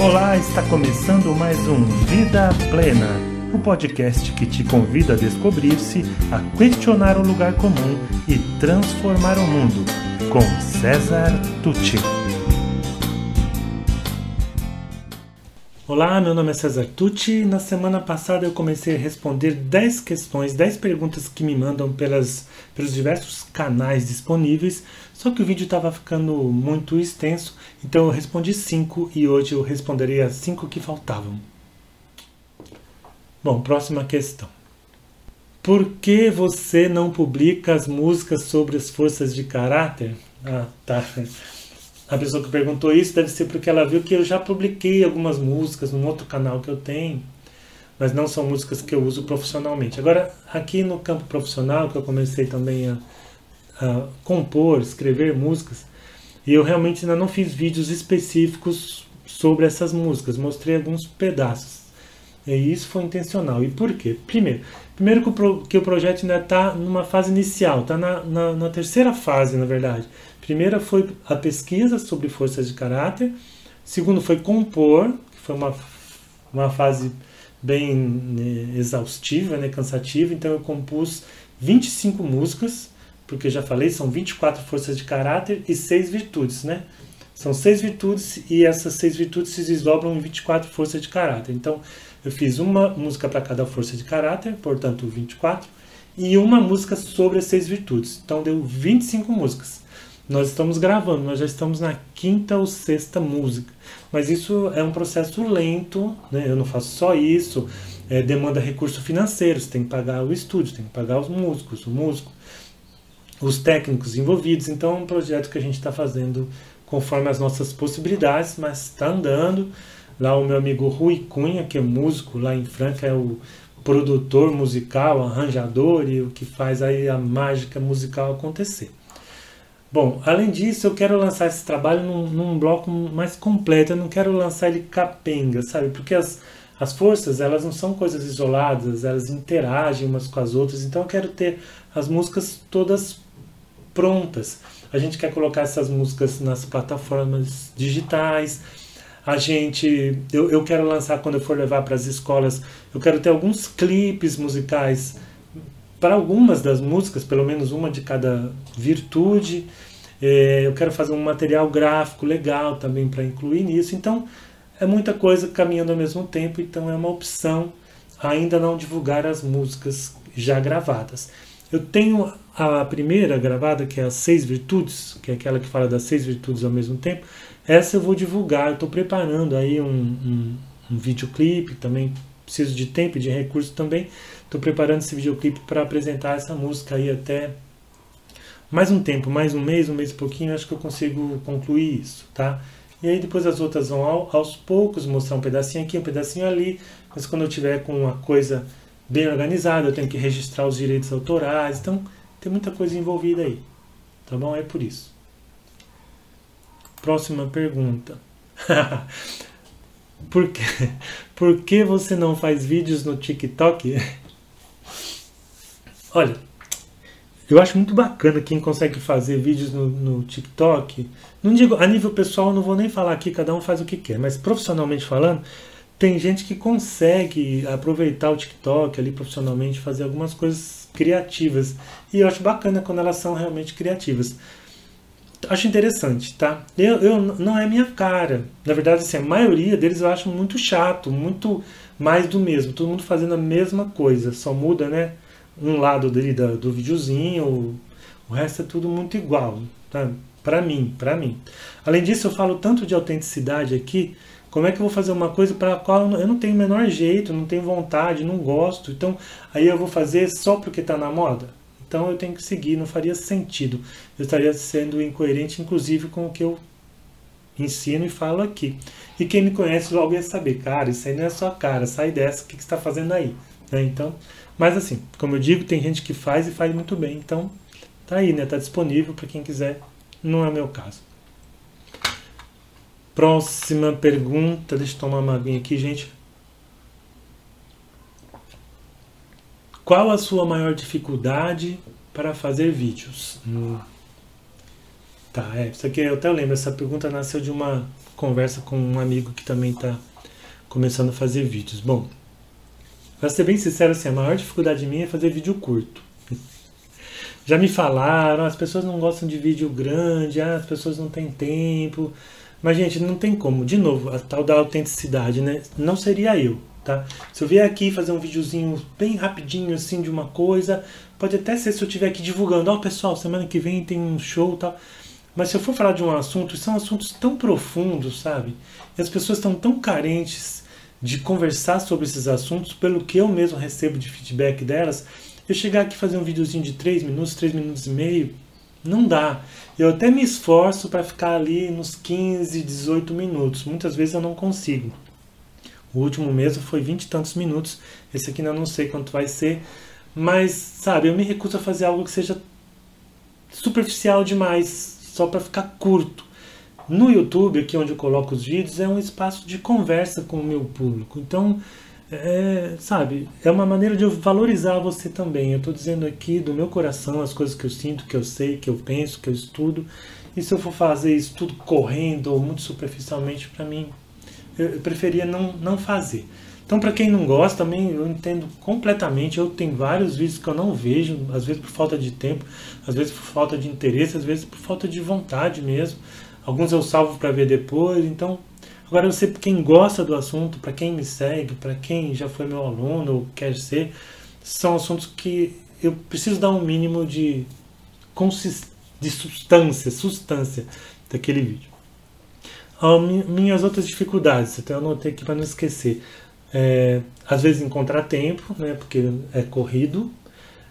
Olá, está começando mais um Vida Plena, o podcast que te convida a descobrir-se, a questionar o lugar comum e transformar o mundo, com César Tucci. Olá, meu nome é César Tucci. Na semana passada eu comecei a responder 10 questões, 10 perguntas que me mandam pelas, pelos diversos canais disponíveis, só que o vídeo estava ficando muito extenso, então eu respondi 5 e hoje eu responderei as 5 que faltavam. Bom, próxima questão. Por que você não publica as músicas sobre as forças de caráter? Ah, tá a pessoa que perguntou isso deve ser porque ela viu que eu já publiquei algumas músicas num outro canal que eu tenho, mas não são músicas que eu uso profissionalmente. Agora, aqui no campo profissional, que eu comecei também a, a compor, escrever músicas, e eu realmente ainda não fiz vídeos específicos sobre essas músicas, mostrei alguns pedaços. E isso foi intencional. E por quê? Primeiro, primeiro que o, pro, que o projeto ainda está numa fase inicial, está na, na, na terceira fase, na verdade. Primeira foi a pesquisa sobre forças de caráter. Segundo foi compor, que foi uma, uma fase bem né, exaustiva, né, cansativa. Então eu compus 25 músicas, porque já falei, são 24 forças de caráter e 6 virtudes, né? São seis virtudes e essas seis virtudes se desdobram em 24 forças de caráter. Então, eu fiz uma música para cada força de caráter, portanto 24, e uma música sobre as seis virtudes. Então, deu 25 músicas. Nós estamos gravando, nós já estamos na quinta ou sexta música. Mas isso é um processo lento, né? eu não faço só isso, é, demanda recurso financeiro, você tem que pagar o estúdio, tem que pagar os músicos, o músico, os técnicos envolvidos. Então é um projeto que a gente está fazendo conforme as nossas possibilidades, mas está andando. Lá o meu amigo Rui Cunha, que é músico lá em Franca, é o produtor musical, arranjador e o que faz aí a mágica musical acontecer. Bom, além disso, eu quero lançar esse trabalho num, num, bloco mais completo. Eu não quero lançar ele capenga, sabe? Porque as, as forças, elas não são coisas isoladas, elas interagem umas com as outras. Então, eu quero ter as músicas todas prontas. A gente quer colocar essas músicas nas plataformas digitais. A gente, eu, eu quero lançar quando eu for levar para as escolas, eu quero ter alguns clipes musicais para algumas das músicas, pelo menos uma de cada virtude. É, eu quero fazer um material gráfico legal também para incluir nisso. Então, é muita coisa caminhando ao mesmo tempo, então é uma opção ainda não divulgar as músicas já gravadas. Eu tenho a primeira gravada, que é as Seis Virtudes, que é aquela que fala das seis virtudes ao mesmo tempo. Essa eu vou divulgar, estou preparando aí um, um, um videoclipe, também preciso de tempo e de recurso também, Estou preparando esse videoclipe para apresentar essa música aí até mais um tempo, mais um mês, um mês e pouquinho, acho que eu consigo concluir isso, tá? E aí depois as outras vão ao, aos poucos mostrar um pedacinho aqui, um pedacinho ali, mas quando eu tiver com uma coisa bem organizada, eu tenho que registrar os direitos autorais, então tem muita coisa envolvida aí, tá bom? É por isso. Próxima pergunta. por, que, por que você não faz vídeos no TikTok? Olha, eu acho muito bacana quem consegue fazer vídeos no, no, TikTok. Não digo a nível pessoal, não vou nem falar aqui, cada um faz o que quer, mas profissionalmente falando, tem gente que consegue aproveitar o TikTok ali profissionalmente, fazer algumas coisas criativas. E eu acho bacana quando elas são realmente criativas. Acho interessante, tá? Eu, eu não é minha cara. Na verdade, assim, a maioria deles eu acho muito chato, muito mais do mesmo. Todo mundo fazendo a mesma coisa, só muda, né? um lado dele do, do videozinho, o resto é tudo muito igual, tá? Para mim, para mim. Além disso, eu falo tanto de autenticidade aqui, como é que eu vou fazer uma coisa para a qual eu não tenho o menor jeito, não tenho vontade, não gosto, então aí eu vou fazer só porque está na moda? Então eu tenho que seguir, não faria sentido. Eu estaria sendo incoerente, inclusive, com o que eu ensino e falo aqui. E quem me conhece logo ia saber, cara, isso aí não é sua cara, sai dessa, o que, você está fazendo aí? Né? Então, mas assim, como eu digo, tem gente que faz e faz muito bem. Então, tá aí, né? Tá disponível para quem quiser. Não é meu caso. Próxima pergunta. Deixa eu tomar uma aguinha aqui, gente. Qual a sua maior dificuldade para fazer vídeos? Hum. Tá, é, isso aqui eu até lembro, essa pergunta nasceu de uma conversa com um amigo que também está começando a fazer vídeos. Bom, para ser bem sincero, assim, a maior dificuldade minha é fazer vídeo curto. Já me falaram, as pessoas não gostam de vídeo grande, ah, as pessoas não têm tempo. Mas, gente, não tem como. De novo, a tal da autenticidade, né? Não seria eu, tá? Se eu vier aqui fazer um videozinho bem rapidinho, assim, de uma coisa, pode até ser se eu estiver aqui divulgando, ó, oh, pessoal, semana que vem tem um show e tal. Mas se eu for falar de um assunto, são assuntos tão profundos, sabe? E as pessoas estão tão carentes de conversar sobre esses assuntos, pelo que eu mesmo recebo de feedback delas, eu chegar aqui fazer um videozinho de 3 minutos, 3 minutos e meio, não dá. Eu até me esforço para ficar ali nos 15, 18 minutos. Muitas vezes eu não consigo. O último mesmo foi 20 e tantos minutos. Esse aqui ainda não sei quanto vai ser. Mas, sabe, eu me recuso a fazer algo que seja superficial demais, só para ficar curto. No YouTube, aqui onde eu coloco os vídeos, é um espaço de conversa com o meu público. Então, é, sabe, é uma maneira de eu valorizar você também. Eu estou dizendo aqui do meu coração as coisas que eu sinto, que eu sei, que eu penso, que eu estudo. E se eu for fazer isso tudo correndo ou muito superficialmente, para mim, eu, eu preferia não, não fazer. Então, para quem não gosta, também eu entendo completamente. Eu tenho vários vídeos que eu não vejo, às vezes por falta de tempo, às vezes por falta de interesse, às vezes por falta de vontade mesmo. Alguns eu salvo para ver depois. Então, Agora, eu sei quem gosta do assunto, para quem me segue, para quem já foi meu aluno ou quer ser, são assuntos que eu preciso dar um mínimo de, de substância, substância daquele vídeo. Ah, minhas outras dificuldades, até eu anotei aqui para não esquecer. É, às vezes encontrar tempo, né, porque é corrido.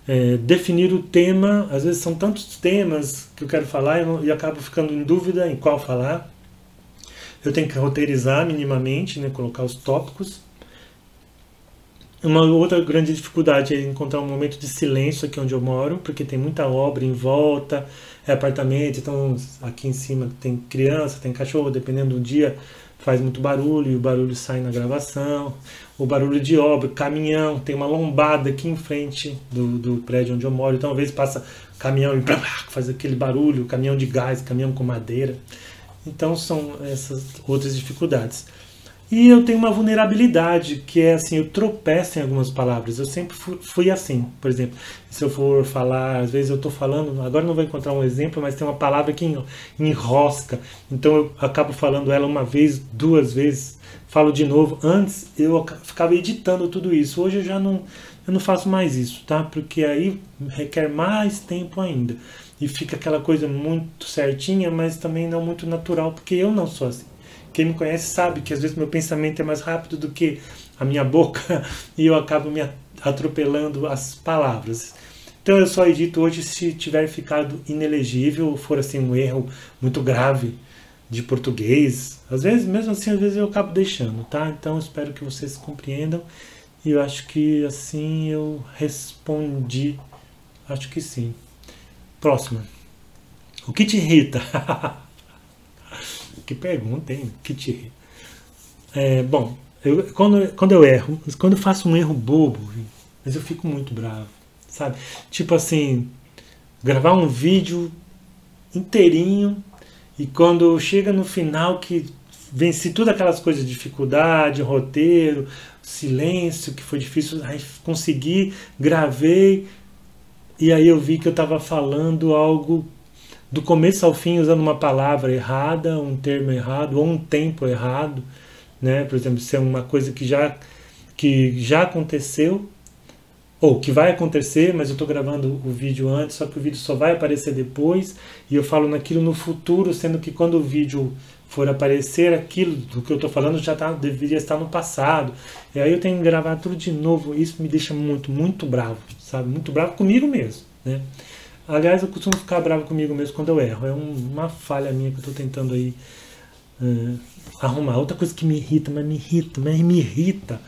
É, definir o tema, às vezes são tantos temas que eu quero falar e, e acabo ficando em dúvida em qual falar. Eu tenho que roteirizar minimamente, né, colocar os tópicos. Uma outra grande dificuldade é encontrar um momento de silêncio aqui onde eu moro, porque tem muita obra em volta, é apartamento, então aqui em cima tem criança, tem cachorro, dependendo do dia faz muito barulho e o barulho sai na gravação. O barulho de obra, caminhão, tem uma lombada aqui em frente do, do prédio onde eu moro, então às vezes passa caminhão e faz aquele barulho, caminhão de gás, caminhão com madeira. Então são essas outras dificuldades. E eu tenho uma vulnerabilidade, que é assim, eu tropeço em algumas palavras. Eu sempre fui, assim, por exemplo, se eu for falar, às vezes eu estou falando, agora não vou encontrar um exemplo, mas tem uma palavra que enrosca. Então eu acabo falando ela uma vez, duas vezes, falo de novo. Antes eu ficava editando tudo isso. Hoje eu já não, eu não faço mais isso, tá? Porque aí requer mais tempo ainda e fica aquela coisa muito certinha, mas também não muito natural, porque eu não sou assim. Quem me conhece sabe que às vezes meu pensamento é mais rápido do que a minha boca e eu acabo me atropelando as palavras. Então eu só edito hoje se tiver ficado inelegível for assim um erro muito grave de português. Às vezes, mesmo assim, às vezes eu acabo deixando, tá? Então espero que vocês compreendam. E eu acho que assim eu respondi. Acho que sim. Próxima. O que te irrita? que pergunta, hein? O que te irrita? É, bom, eu, quando, quando eu erro, quando eu faço um erro bobo, mas eu fico muito bravo, sabe? Tipo assim, gravar um vídeo inteirinho e quando chega no final que venci todas aquelas coisas, dificuldade, roteiro, silêncio, que foi difícil, aí consegui, gravei, e aí eu vi que eu estava falando algo do começo ao fim usando uma palavra errada, um termo errado ou um tempo errado, né? Por exemplo, se é uma coisa que já que já aconteceu ou que vai acontecer, mas eu estou gravando o vídeo antes, só que o vídeo só vai aparecer depois e eu falo naquilo no futuro, sendo que quando o vídeo for aparecer, aquilo do que eu estou falando já tá, deveria estar no passado. E aí eu tenho que gravar tudo de novo. Isso me deixa muito, muito bravo sabe? Muito bravo comigo mesmo, né? Aliás, eu costumo ficar bravo comigo mesmo quando eu erro. É um, uma falha minha que eu estou tentando aí uh, arrumar. Outra coisa que me irrita, mas me irrita, mas me irrita,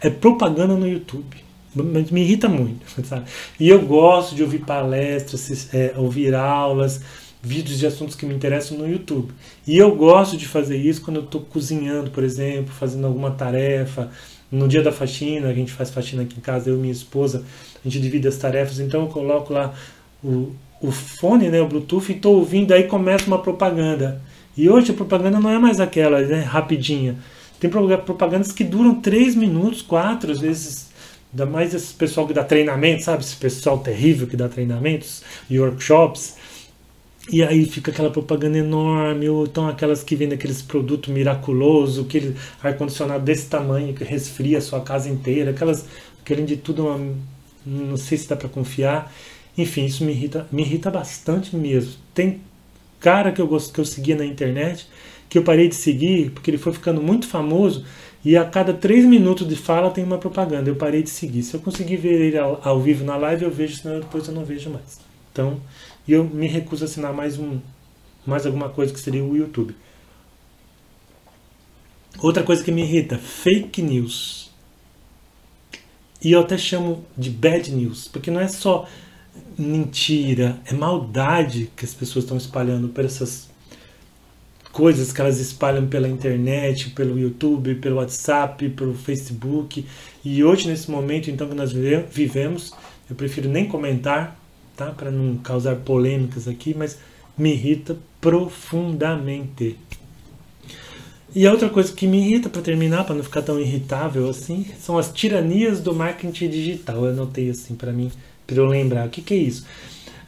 é propaganda no YouTube. Mas me irrita muito, sabe? E eu gosto de ouvir palestras, é, ouvir aulas, vídeos de assuntos que me interessam no YouTube. E eu gosto de fazer isso quando eu estou cozinhando, por exemplo, fazendo alguma tarefa, no dia da faxina, a gente faz faxina aqui em casa, eu e minha esposa, a gente divide as tarefas, então eu coloco lá o, o fone, né, o Bluetooth, e estou ouvindo, aí começa uma propaganda. E hoje a propaganda não é mais aquela, né, rapidinha. Tem propagandas que duram 3 minutos, 4, às vezes. Ainda mais esse pessoal que dá treinamento, sabe? Esse pessoal terrível que dá treinamentos e workshops. E aí fica aquela propaganda enorme, ou então aquelas que vendem aqueles produtos miraculoso, aquele ar-condicionado desse tamanho que resfria a sua casa inteira, aquelas querem de tudo, uma, não sei se dá para confiar. Enfim, isso me irrita, me irrita bastante mesmo. Tem cara que eu gosto que eu seguia na internet que eu parei de seguir porque ele foi ficando muito famoso e a cada três minutos de fala tem uma propaganda. Eu parei de seguir. Se eu conseguir ver ele ao, ao vivo na live, eu vejo, senão depois eu não vejo mais. Então, eu me recuso a assinar mais um mais alguma coisa que seria o YouTube. Outra coisa que me irrita, fake news. E eu até chamo de bad news, porque não é só mentira, é maldade que as pessoas estão espalhando por essas coisas que elas espalham pela internet, pelo YouTube, pelo WhatsApp, pelo Facebook. E hoje, nesse momento então que nós vivemos, eu prefiro nem comentar, tá? Para não causar polêmicas aqui, mas me irrita profundamente. E a outra coisa que me irrita, para terminar, para não ficar tão irritável assim, são as tiranias do marketing digital. Eu anotei assim para mim para eu lembrar. O que, que é isso?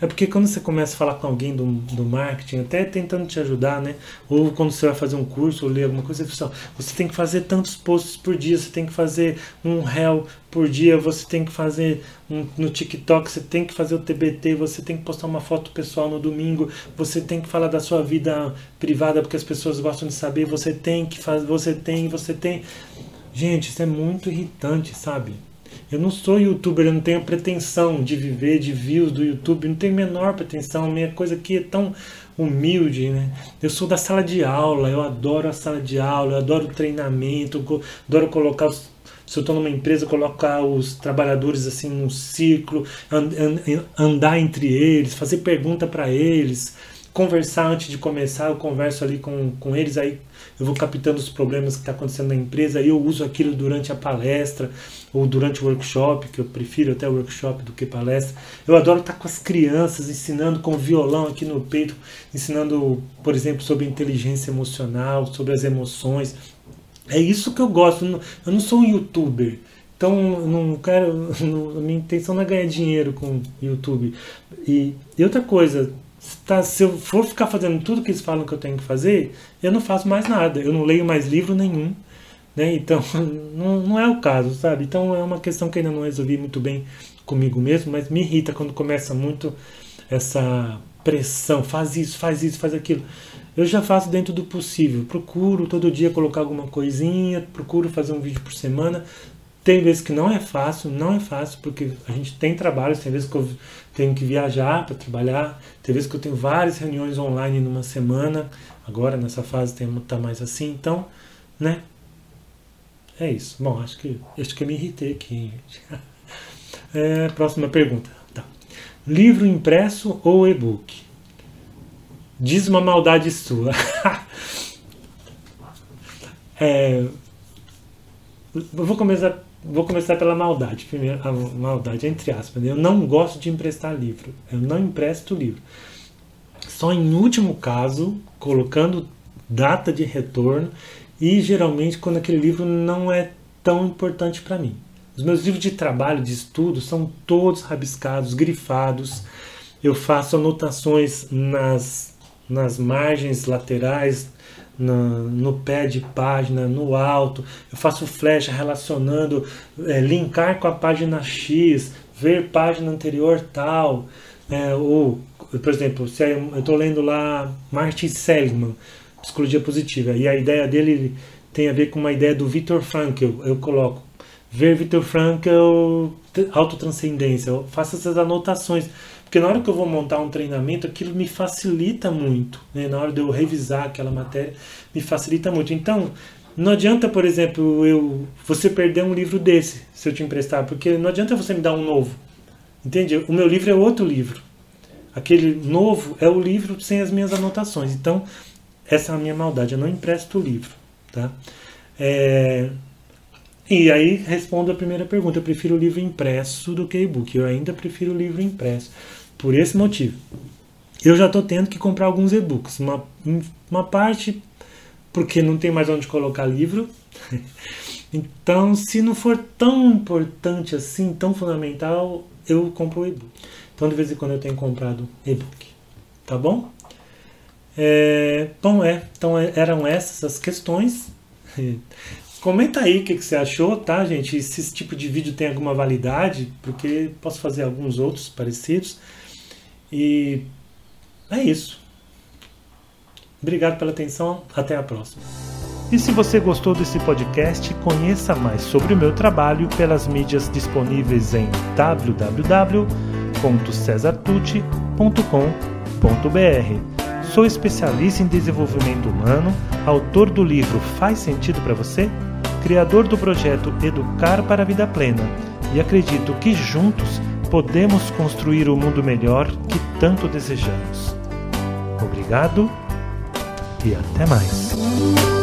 É porque quando você começa a falar com alguém do, do marketing, até tentando te ajudar, né? Ou quando você vai fazer um curso ou ler alguma coisa, você, fala, você tem que fazer tantos posts por dia, você tem que fazer um réu por dia, você tem que fazer um, no TikTok, você tem que fazer o TBT, você tem que postar uma foto pessoal no domingo, você tem que falar da sua vida privada porque as pessoas gostam de saber, você tem que fazer, você tem, você tem. Gente, isso é muito irritante, sabe? Eu não sou youtuber, eu não tenho pretensão de viver de views do YouTube, não tenho menor pretensão, minha coisa aqui é tão humilde, né? Eu sou da sala de aula, eu adoro a sala de aula, eu adoro o treinamento, eu adoro colocar os, se eu estou numa empresa, colocar os trabalhadores assim num ciclo, andar entre eles, fazer pergunta para eles, conversar antes de começar, eu converso ali com, com eles, aí eu vou captando os problemas que está acontecendo na empresa, aí eu uso aquilo durante a palestra ou durante o workshop, que eu prefiro até workshop do que palestra. Eu adoro estar com as crianças, ensinando com violão aqui no peito, ensinando, por exemplo, sobre inteligência emocional, sobre as emoções. É isso que eu gosto. Eu não sou um youtuber. Então, não quero. a minha intenção não é ganhar dinheiro com YouTube. E, e outra coisa, tá, se eu for ficar fazendo tudo que eles falam que eu tenho que fazer, eu não faço mais nada. Eu não leio mais livro nenhum. Né? Então, não, não é o caso, sabe? Então, é uma questão que ainda não resolvi muito bem comigo mesmo, mas me irrita quando começa muito essa pressão. Faz isso, faz isso, faz aquilo. Eu já faço dentro do possível. Procuro todo dia colocar alguma coisinha, procuro fazer um vídeo por semana. Tem vezes que não é fácil, não é fácil, porque a gente tem trabalho, tem vezes que eu tenho que viajar para trabalhar, tem vezes que eu tenho várias reuniões online numa semana, agora nessa fase está mais assim, então, né? É isso. Bom, acho que, acho que eu me irritei aqui. É, próxima pergunta. Tá. Livro impresso ou e-book? Diz uma maldade sua. é, vou começar vou começar pela maldade. Primeiro, a maldade, entre aspas. Eu não gosto de emprestar livro. Eu não empresto livro. Só em último caso, colocando data de retorno e geralmente quando aquele livro não é tão importante para mim. Os meus livros de trabalho, de estudo, são todos rabiscados, grifados. Eu faço anotações nas, nas margens laterais, no, no pé de página, no alto. Eu faço flecha relacionando, é, linkar com a página X, ver página anterior tal. É, ou, por exemplo, se eu estou lendo lá Martin Seligman, Psicologia Positiva, e a ideia dele tem a ver com uma ideia do Viktor Frankl. Eu coloco ver Viktor Frankl, autotranscendência. Eu faço essas anotações porque na hora que eu vou montar um treinamento, aquilo me facilita muito. Né? Na hora de eu revisar aquela matéria, me facilita muito. Então, não adianta, por exemplo, eu você perder um livro desse, se eu te emprestar, porque não adianta você me dar um novo. Entende? O meu livro é outro livro. Aquele novo é o livro sem as minhas anotações. Então, essa é a minha maldade. Eu não empresto o livro. Tá? É... E aí respondo a primeira pergunta. Eu prefiro o livro impresso do que e-book. Eu ainda prefiro o livro impresso. Por esse motivo. eu já estou tendo que comprar alguns e-books. Uma, uma parte porque não tem mais onde colocar livro. então, se não for tão importante assim, tão fundamental, eu compro o e-book. Então, de vez em quando eu tenho comprado e-book. Tá bom? É, bom, é. Então, é, eram essas as questões. Comenta aí o que, que, você achou, tá, gente? Se esse tipo de vídeo tem alguma validade, porque posso fazer alguns outros parecidos. E é isso. Obrigado pela atenção, até a próxima. E se você gostou desse podcast, conheça mais sobre o meu trabalho pelas mídias disponíveis em www.cesartucci.com.br. Sou especialista em desenvolvimento humano, autor do livro Faz Sentido para Você? Criador do projeto Educar para a Vida Plena e acredito que juntos podemos construir o mundo melhor que tanto desejamos. Obrigado e até mais.